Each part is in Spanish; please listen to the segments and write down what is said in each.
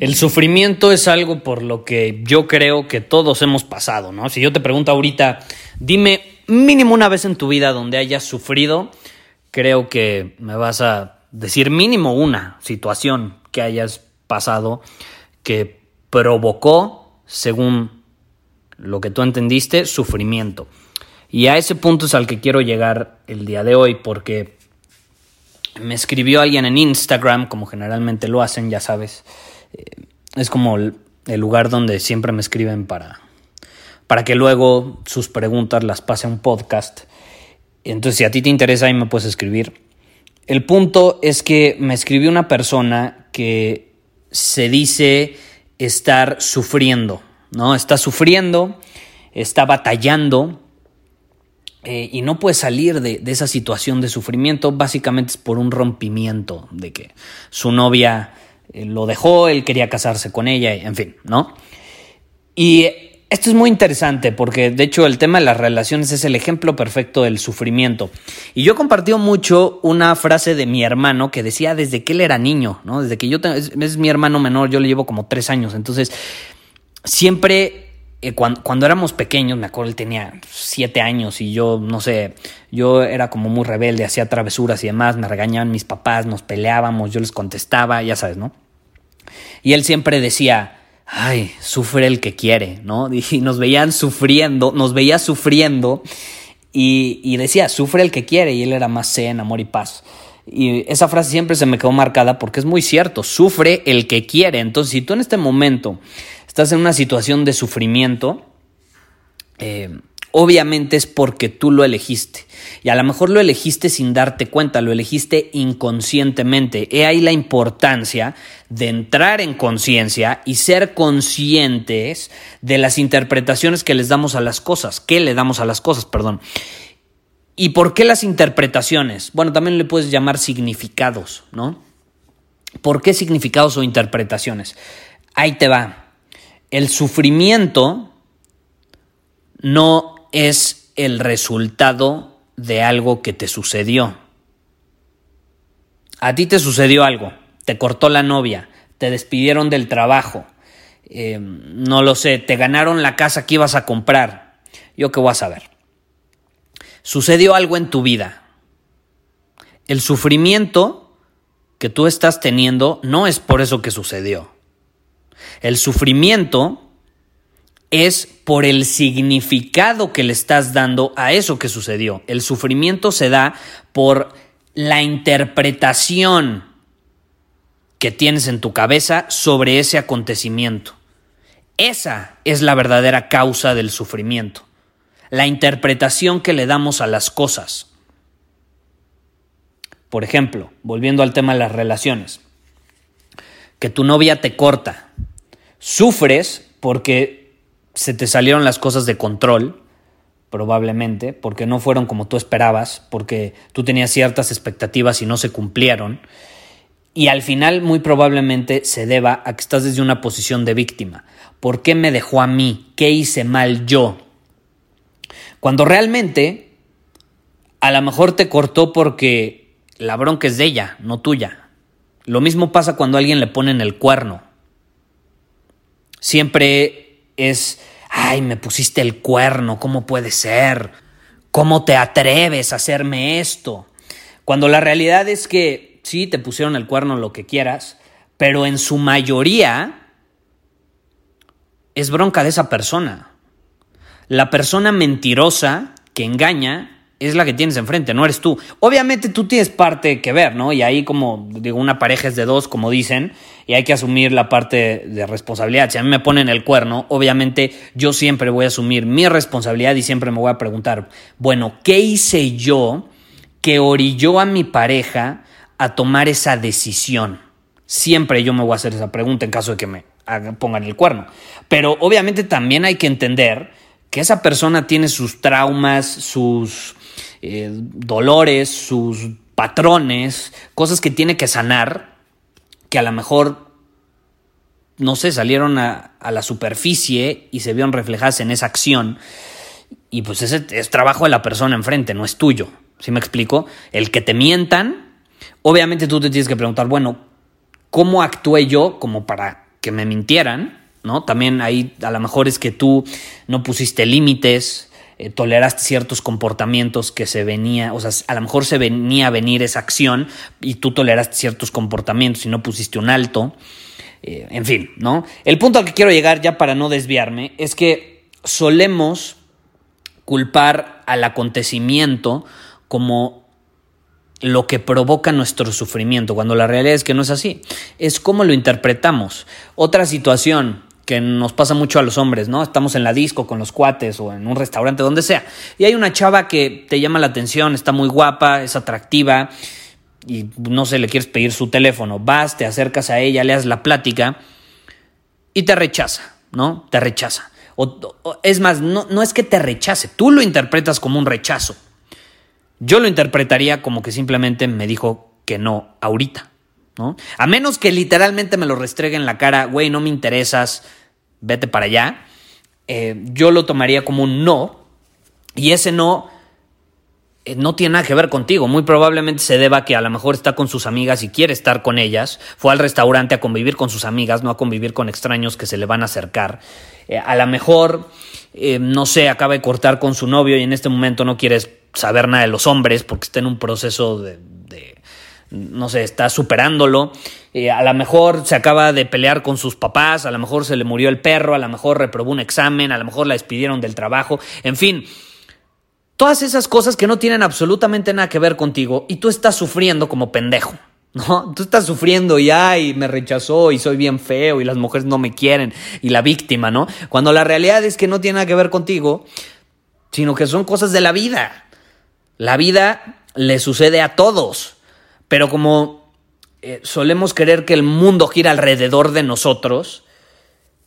El sufrimiento es algo por lo que yo creo que todos hemos pasado, ¿no? Si yo te pregunto ahorita, dime mínimo una vez en tu vida donde hayas sufrido, creo que me vas a decir mínimo una situación que hayas pasado que provocó, según lo que tú entendiste, sufrimiento. Y a ese punto es al que quiero llegar el día de hoy porque me escribió alguien en Instagram, como generalmente lo hacen, ya sabes, es como el, lugar donde siempre me escriben para, para que luego sus preguntas las pase a un podcast. Entonces, si a ti te interesa, ahí me puedes escribir. El punto es que me escribió una persona que se dice estar sufriendo, ¿no? Está sufriendo, está batallando eh, y no puede salir de, de, esa situación de sufrimiento. Básicamente es por un rompimiento de que su novia lo dejó, él quería casarse con ella, en fin, ¿no? Y esto es muy interesante porque de hecho el tema de las relaciones es el ejemplo perfecto del sufrimiento. Y yo he compartido mucho una frase de mi hermano que decía desde que él era niño, ¿no? Desde que yo, es, mi hermano menor, yo le llevo como tres años, entonces siempre eh, cuando, cuando, éramos pequeños, me acuerdo, él tenía siete años y yo, no sé, yo era como muy rebelde, hacía travesuras y demás, me regañaban mis papás, nos peleábamos, yo les contestaba, ya sabes, ¿no? Y él siempre decía, ay, sufre el que quiere, ¿no? Y nos veían sufriendo, nos veía sufriendo y, y decía, sufre el que quiere, y él era más zen, amor y paz. Y esa frase siempre se me quedó marcada porque es muy cierto, sufre el que quiere. Entonces, si tú en este momento estás en una situación de sufrimiento, eh, obviamente es porque tú lo elegiste. Y a lo mejor lo elegiste sin darte cuenta, lo elegiste inconscientemente. He ahí la importancia de entrar en conciencia y ser conscientes de las interpretaciones que les damos a las cosas, que le damos a las cosas, perdón. ¿Y por qué las interpretaciones? Bueno, también le puedes llamar significados, ¿no? ¿Por qué significados o interpretaciones? Ahí te va el sufrimiento no es el resultado de algo que te sucedió. A ti te sucedió algo, te cortó la novia, te despidieron del trabajo, eh, no lo sé, te ganaron la casa que ibas a comprar. Yo qué voy a saber. Sucedió algo en tu vida. El sufrimiento que tú estás teniendo no es por eso que sucedió. El sufrimiento es por el significado que le estás dando a eso que sucedió. El sufrimiento se da por la interpretación que tienes en tu cabeza sobre ese acontecimiento. Esa es la verdadera causa del sufrimiento, la interpretación que le damos a las cosas. Por ejemplo, volviendo al tema de las relaciones, que tu novia te corta, Sufres porque se te salieron las cosas de control, probablemente, porque no fueron como tú esperabas, porque tú tenías ciertas expectativas y no se cumplieron. Y al final muy probablemente se deba a que estás desde una posición de víctima. ¿Por qué me dejó a mí? ¿Qué hice mal yo? Cuando realmente a lo mejor te cortó porque la bronca es de ella, no tuya. Lo mismo pasa cuando alguien le ponen el cuerno. Siempre es, ay, me pusiste el cuerno, ¿cómo puede ser? ¿Cómo te atreves a hacerme esto? Cuando la realidad es que sí, te pusieron el cuerno lo que quieras, pero en su mayoría es bronca de esa persona. La persona mentirosa que engaña es la que tienes enfrente, no eres tú. Obviamente tú tienes parte que ver, ¿no? Y ahí como digo, una pareja es de dos, como dicen, y hay que asumir la parte de responsabilidad. Si a mí me ponen el cuerno, obviamente yo siempre voy a asumir mi responsabilidad y siempre me voy a preguntar, bueno, ¿qué hice yo que orilló a mi pareja a tomar esa decisión? Siempre yo me voy a hacer esa pregunta en caso de que me pongan el cuerno. Pero obviamente también hay que entender que esa persona tiene sus traumas, sus eh, dolores, sus patrones, cosas que tiene que sanar, que a lo mejor, no sé, salieron a, la superficie y se vieron reflejadas en esa acción. Y pues ese es trabajo de la persona enfrente, no es tuyo. ¿Sí me explico? El que te mientan, obviamente tú te tienes que preguntar, bueno, ¿cómo actué yo como para que me mintieran? ¿No? También ahí a lo mejor es que tú no pusiste límites, eh, toleraste ciertos comportamientos que se venía, o sea, a lo mejor se venía a venir esa acción y tú toleraste ciertos comportamientos y no pusiste un alto. Eh, en fin, ¿no? El punto al que quiero llegar ya para no desviarme es que solemos culpar al acontecimiento como lo que provoca nuestro sufrimiento, cuando la realidad es que no es así. Es como lo interpretamos. Otra situación, que nos pasa mucho a los hombres, ¿no? Estamos en la disco con los cuates o en un restaurante, donde sea, y hay una chava que te llama la atención, está muy guapa, es atractiva, y no sé, le quieres pedir su teléfono, vas, te acercas a ella, le das la plática y te rechaza, ¿no? Te rechaza. O, es más, no, no es que te rechace, tú lo interpretas como un rechazo. Yo lo interpretaría como que simplemente me dijo que no ahorita, A menos que literalmente me lo restregue en la cara, güey, no me interesas, vete para allá, eh, yo lo tomaría como un no, y ese no eh, no tiene nada que ver contigo. Muy probablemente se deba a que a lo mejor está con sus amigas y quiere estar con ellas. Fue al restaurante a convivir con sus amigas, no a convivir con extraños que se le van a acercar. Eh, a lo mejor, no sé, acaba de cortar con su novio y en este momento no quieres saber nada de los hombres porque está en un proceso de no sé, está superándolo. Eh, a lo mejor se acaba de pelear con sus papás, a lo mejor se le murió el perro, a lo mejor reprobó un examen, a lo mejor la despidieron del trabajo, en fin. Todas esas cosas que no tienen absolutamente nada que ver contigo y tú estás sufriendo como pendejo. ¿No? Tú estás sufriendo y ay, me rechazó y soy bien feo y las mujeres no me quieren y la víctima, ¿no? Cuando la realidad es que no tiene nada que ver contigo, sino que son cosas de la vida. La vida le sucede a todos. Pero como eh, solemos querer que el mundo gira alrededor de nosotros,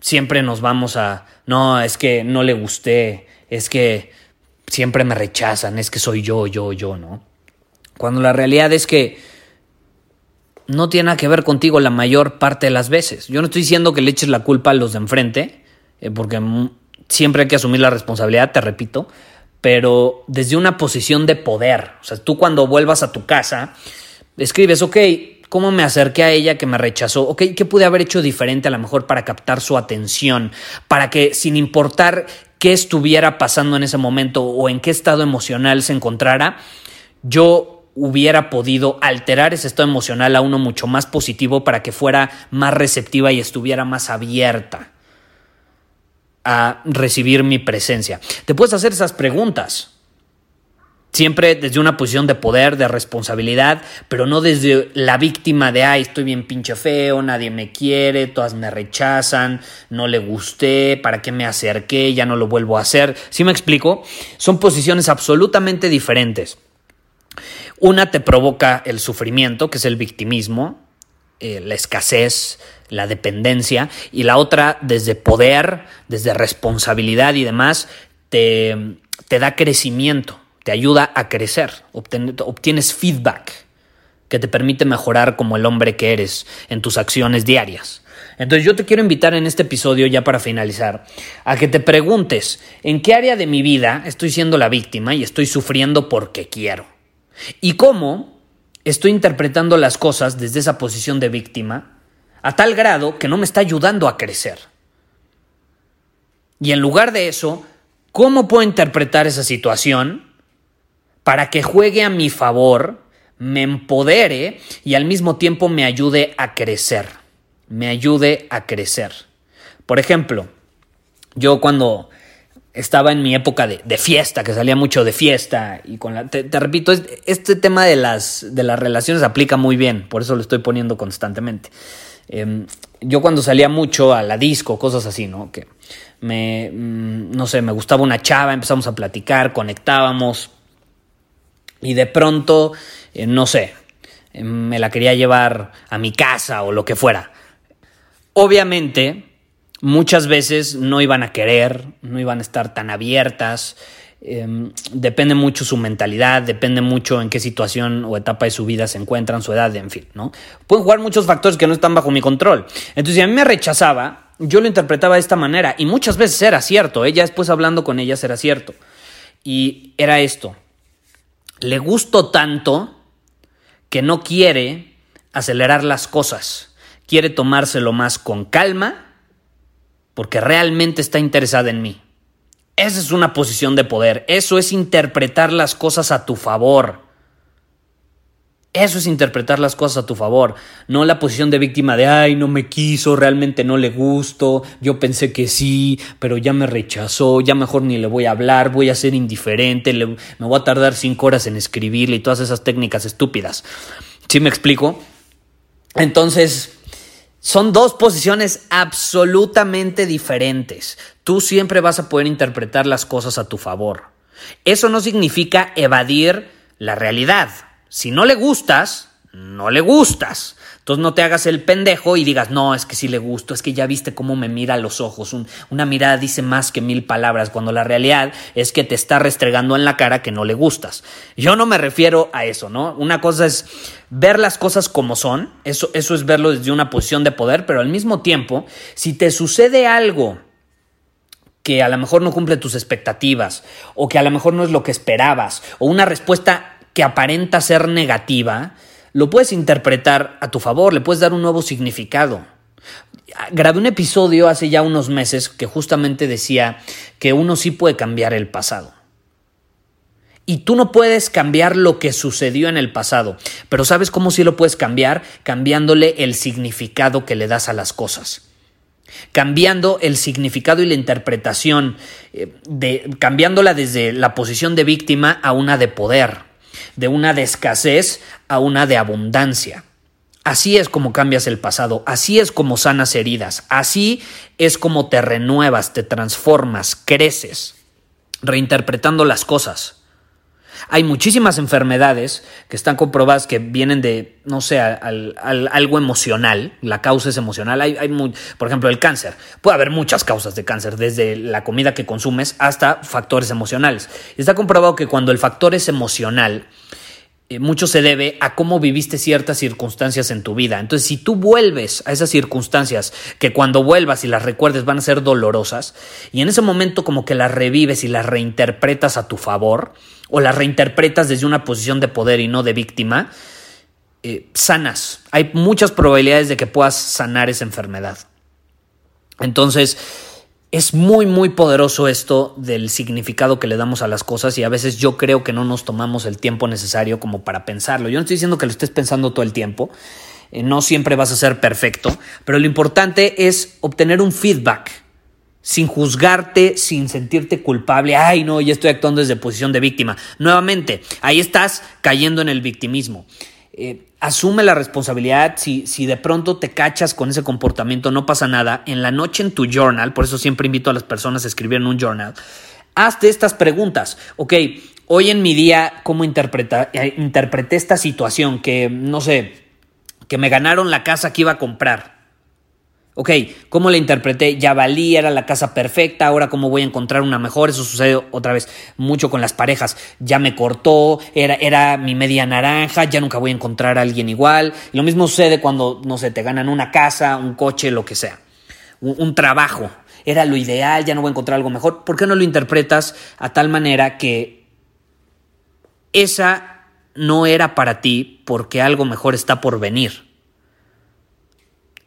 siempre nos vamos a, no, es que no le gusté, es que siempre me rechazan, es que soy yo, yo, yo, ¿no? Cuando la realidad es que no tiene nada que ver contigo la mayor parte de las veces. Yo no estoy diciendo que le eches la culpa a los de enfrente, eh, porque siempre hay que asumir la responsabilidad, te repito, pero desde una posición de poder. O sea, tú cuando vuelvas a tu casa, escribes, ok, ¿cómo me acerqué a ella que me rechazó? Ok, ¿qué pude haber hecho diferente a lo mejor para captar su atención? Para que sin importar qué estuviera pasando en ese momento o en qué estado emocional se encontrara, yo hubiera podido alterar ese estado emocional a uno mucho más positivo para que fuera más receptiva y estuviera más abierta a recibir mi presencia. Te puedes hacer esas preguntas. Siempre desde una posición de poder, de responsabilidad, pero no desde la víctima de, ay, estoy bien pinche feo, nadie me quiere, todas me rechazan, no le gusté, ¿para qué me acerqué? Ya no lo vuelvo a hacer. ¿Sí me explico? Son posiciones absolutamente diferentes. Una te provoca el sufrimiento, que es el victimismo, eh, la escasez, la dependencia, y la otra desde poder, desde responsabilidad y demás, te, te da crecimiento te ayuda a crecer, obtienes feedback que te permite mejorar como el hombre que eres en tus acciones diarias. Entonces yo te quiero invitar en este episodio, ya para finalizar, a que te preguntes en qué área de mi vida estoy siendo la víctima y estoy sufriendo porque quiero. Y cómo estoy interpretando las cosas desde esa posición de víctima a tal grado que no me está ayudando a crecer. Y en lugar de eso, ¿cómo puedo interpretar esa situación para que juegue a mi favor, me empodere y al mismo tiempo me ayude a crecer. Me ayude a crecer. Por ejemplo, Yo cuando estaba en mi época de, fiesta, que salía mucho de fiesta, y con la, te, repito, este tema de las, de las relaciones aplica muy bien, por eso lo estoy poniendo constantemente. Em, yo cuando salía mucho a la disco, cosas así, ¿no? Que me, mm, no sé, me gustaba una chava, empezamos a platicar, conectábamos, y de pronto, eh, no sé, em, me la quería llevar a mi casa o lo que fuera. Obviamente, muchas veces no iban a querer, no iban a estar tan abiertas. Em, depende mucho su mentalidad, depende mucho en qué situación o etapa de su vida se encuentran, su edad, en fin, ¿no? Pueden jugar muchos factores que no están bajo mi control. Entonces, si a mí me rechazaba, yo lo interpretaba de esta manera y muchas veces era cierto, ella después hablando con ellas era cierto. Y era esto, le gusto tanto que no quiere acelerar las cosas, quiere tomárselo más con calma porque realmente está interesada en mí. Esa es una posición de poder, eso es interpretar las cosas a tu favor. Eso es interpretar las cosas a tu favor, no la posición de víctima de, ay, no me quiso, realmente no le gusto, yo pensé que sí, pero ya me rechazó, ya mejor ni le voy a hablar, voy a ser indiferente, me voy a tardar cinco horas en escribirle y todas esas técnicas estúpidas. ¿Sí me explico? Entonces, son dos posiciones absolutamente diferentes. Tú siempre vas a poder interpretar las cosas a tu favor. Eso no significa evadir la realidad. Si no le gustas, no le gustas. Entonces no te hagas el pendejo y digas, no, es que sí le gusto, es que ya viste cómo me mira los ojos. una mirada dice más que mil palabras, cuando la realidad es que te está restregando en la cara que no le gustas. Yo no me refiero a eso, ¿no? Una cosa es ver las cosas como son, eso, eso es verlo desde una posición de poder, pero al mismo tiempo, si te sucede algo que a lo mejor no cumple tus expectativas, o que a lo mejor no es lo que esperabas, o una respuesta que aparenta ser negativa, lo puedes interpretar a tu favor, le puedes dar un nuevo significado. Grabé un episodio hace ya unos meses que justamente decía que uno sí puede cambiar el pasado. Y tú no puedes cambiar lo que sucedió en el pasado, pero ¿sabes cómo sí lo puedes cambiar? Cambiándole el significado que le das a las cosas cambiando el significado y la interpretación, eh, de, cambiándola desde la posición de víctima a una de poder de una de escasez a una de abundancia. Así es como cambias el pasado, así es como sanas heridas, así es como te renuevas, te transformas, creces, reinterpretando las cosas. Hay muchísimas enfermedades que están comprobadas que vienen de, no sé, algo emocional, la causa es emocional. Hay, por ejemplo, el cáncer. Puede haber muchas causas de cáncer, desde la comida que consumes hasta factores emocionales. Está comprobado que cuando el factor es emocional, eh, mucho se debe a cómo viviste ciertas circunstancias en tu vida. Entonces, si tú vuelves a esas circunstancias que cuando vuelvas y las recuerdes van a ser dolorosas, y en ese momento como que las revives y las reinterpretas a tu favor, o las reinterpretas desde una posición de poder y no de víctima, eh, sanas. Hay muchas probabilidades de que puedas sanar esa enfermedad. Entonces, es muy, muy poderoso esto del significado que le damos a las cosas y a veces yo creo que no nos tomamos el tiempo necesario como para pensarlo. Yo no estoy diciendo que lo estés pensando todo el tiempo, eh, no siempre vas a ser perfecto, pero lo importante es obtener un feedback sin juzgarte, sin sentirte culpable, ay no, ya estoy actuando desde posición de víctima. Nuevamente, ahí estás cayendo en el victimismo. Eh, asume la responsabilidad. Si, si de pronto te cachas con ese comportamiento, no pasa nada. En la noche en tu journal, por eso siempre invito a las personas a escribir en un journal, hazte estas preguntas. Ok, hoy en mi día, ¿cómo interpreta, eh, interpreté esta situación? Que, no sé, que me ganaron la casa que iba a comprar. Ok, ¿cómo la interpreté? Ya valía, era la casa perfecta, ahora cómo voy a encontrar una mejor. Eso sucede otra vez mucho con las parejas. Ya me cortó, era, era mi media naranja, ya nunca voy a encontrar a alguien igual. Y lo mismo sucede cuando, no sé, te ganan una casa, un coche, lo que sea. Un, un trabajo. Era lo ideal, ya no voy a encontrar algo mejor. ¿Por qué no lo interpretas a tal manera que esa no era para ti porque algo mejor está por venir?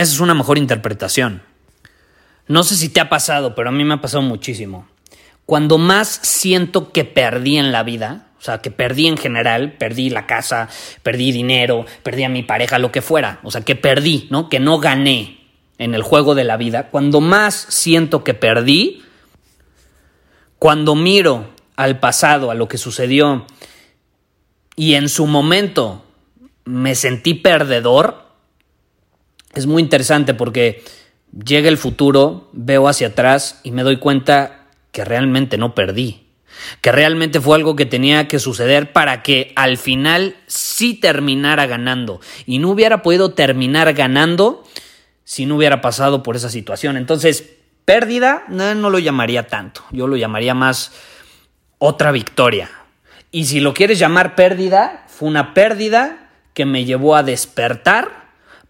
Esa es una mejor interpretación. No sé si te ha pasado, pero a mí me ha pasado muchísimo. Cuando más siento que perdí en la vida, o sea, que perdí en general, perdí la casa, perdí dinero, perdí a mi pareja, lo que fuera, o sea, que perdí, ¿no? Que no gané en el juego de la vida. Cuando más siento que perdí, cuando miro al pasado, a lo que sucedió, y en su momento me sentí perdedor, es muy interesante porque llega el futuro, veo hacia atrás y me doy cuenta que realmente no perdí, que realmente fue algo que tenía que suceder para que al final sí terminara ganando y no hubiera podido terminar ganando si no hubiera pasado por esa situación. Entonces, pérdida no, no lo llamaría tanto, yo lo llamaría más otra victoria. Y si lo quieres llamar pérdida, fue una pérdida que me llevó a despertar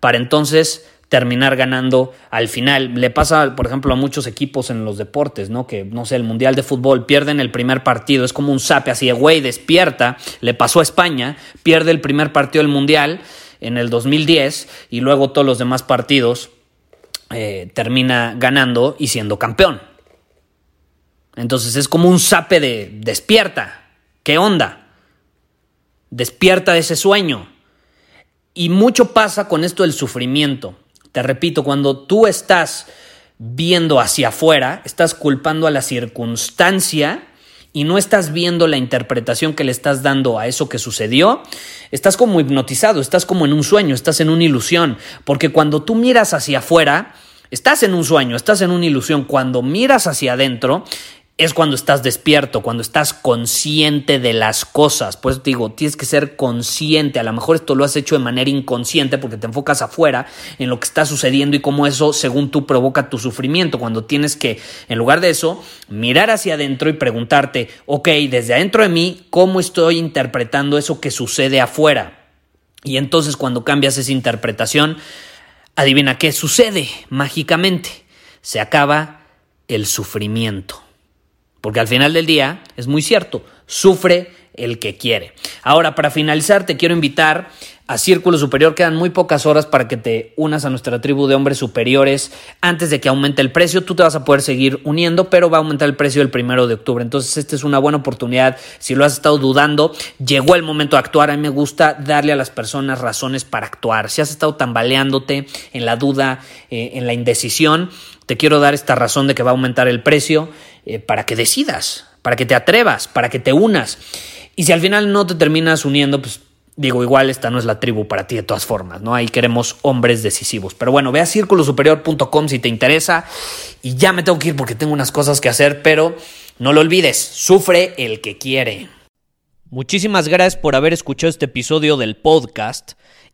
para entonces terminar ganando al final. Le pasa, por ejemplo, a muchos equipos en los deportes, ¿no? Que, no sé, el Mundial de Fútbol pierden el primer partido, es como un sape así de, güey, despierta. Le pasó a España, pierde el primer partido del Mundial en el 2010 y luego todos los demás partidos eh, termina ganando y siendo campeón. Entonces es como un sape de despierta. ¿Qué onda? Despierta de ese sueño. Y mucho pasa con esto del sufrimiento. Te repito, cuando tú estás viendo hacia afuera, estás culpando a la circunstancia y no estás viendo la interpretación que le estás dando a eso que sucedió, estás como hipnotizado, estás como en un sueño, estás en una ilusión, porque cuando tú miras hacia afuera, estás en un sueño, estás en una ilusión, cuando miras hacia adentro, es cuando estás despierto, cuando estás consciente de las cosas. Pues digo, tienes que ser consciente. A lo mejor esto lo has hecho de manera inconsciente porque te enfocas afuera en lo que está sucediendo y cómo eso, según tú, provoca tu sufrimiento. Cuando tienes que, en lugar de eso, mirar hacia adentro y preguntarte, ok, desde adentro de mí, ¿cómo estoy interpretando eso que sucede afuera? Y entonces cuando cambias esa interpretación, adivina qué sucede mágicamente. Se acaba el sufrimiento. Porque al final del día es muy cierto, sufre el que quiere. Ahora, para finalizar, te quiero invitar a Círculo Superior. Quedan muy pocas horas para que te unas a nuestra tribu de hombres superiores antes de que aumente el precio. Tú te vas a poder seguir uniendo, pero va a aumentar el precio el primero de octubre. Entonces, esta es una buena oportunidad. Si lo has estado dudando, llegó el momento de actuar. A mí me gusta darle a las personas razones para actuar. Si has estado tambaleándote en la duda, eh, en la indecisión, te quiero dar esta razón de que va a aumentar el precio eh, para que decidas, para que te atrevas, para que te unas. Y si al final no te terminas uniendo, pues digo, igual esta no es la tribu para ti de todas formas, ¿no? Ahí queremos hombres decisivos. Pero bueno, ve a círculosuperior.com si te interesa. Y ya me tengo que ir porque tengo unas cosas que hacer, pero no lo olvides, sufre el que quiere. Muchísimas gracias por haber escuchado este episodio del podcast.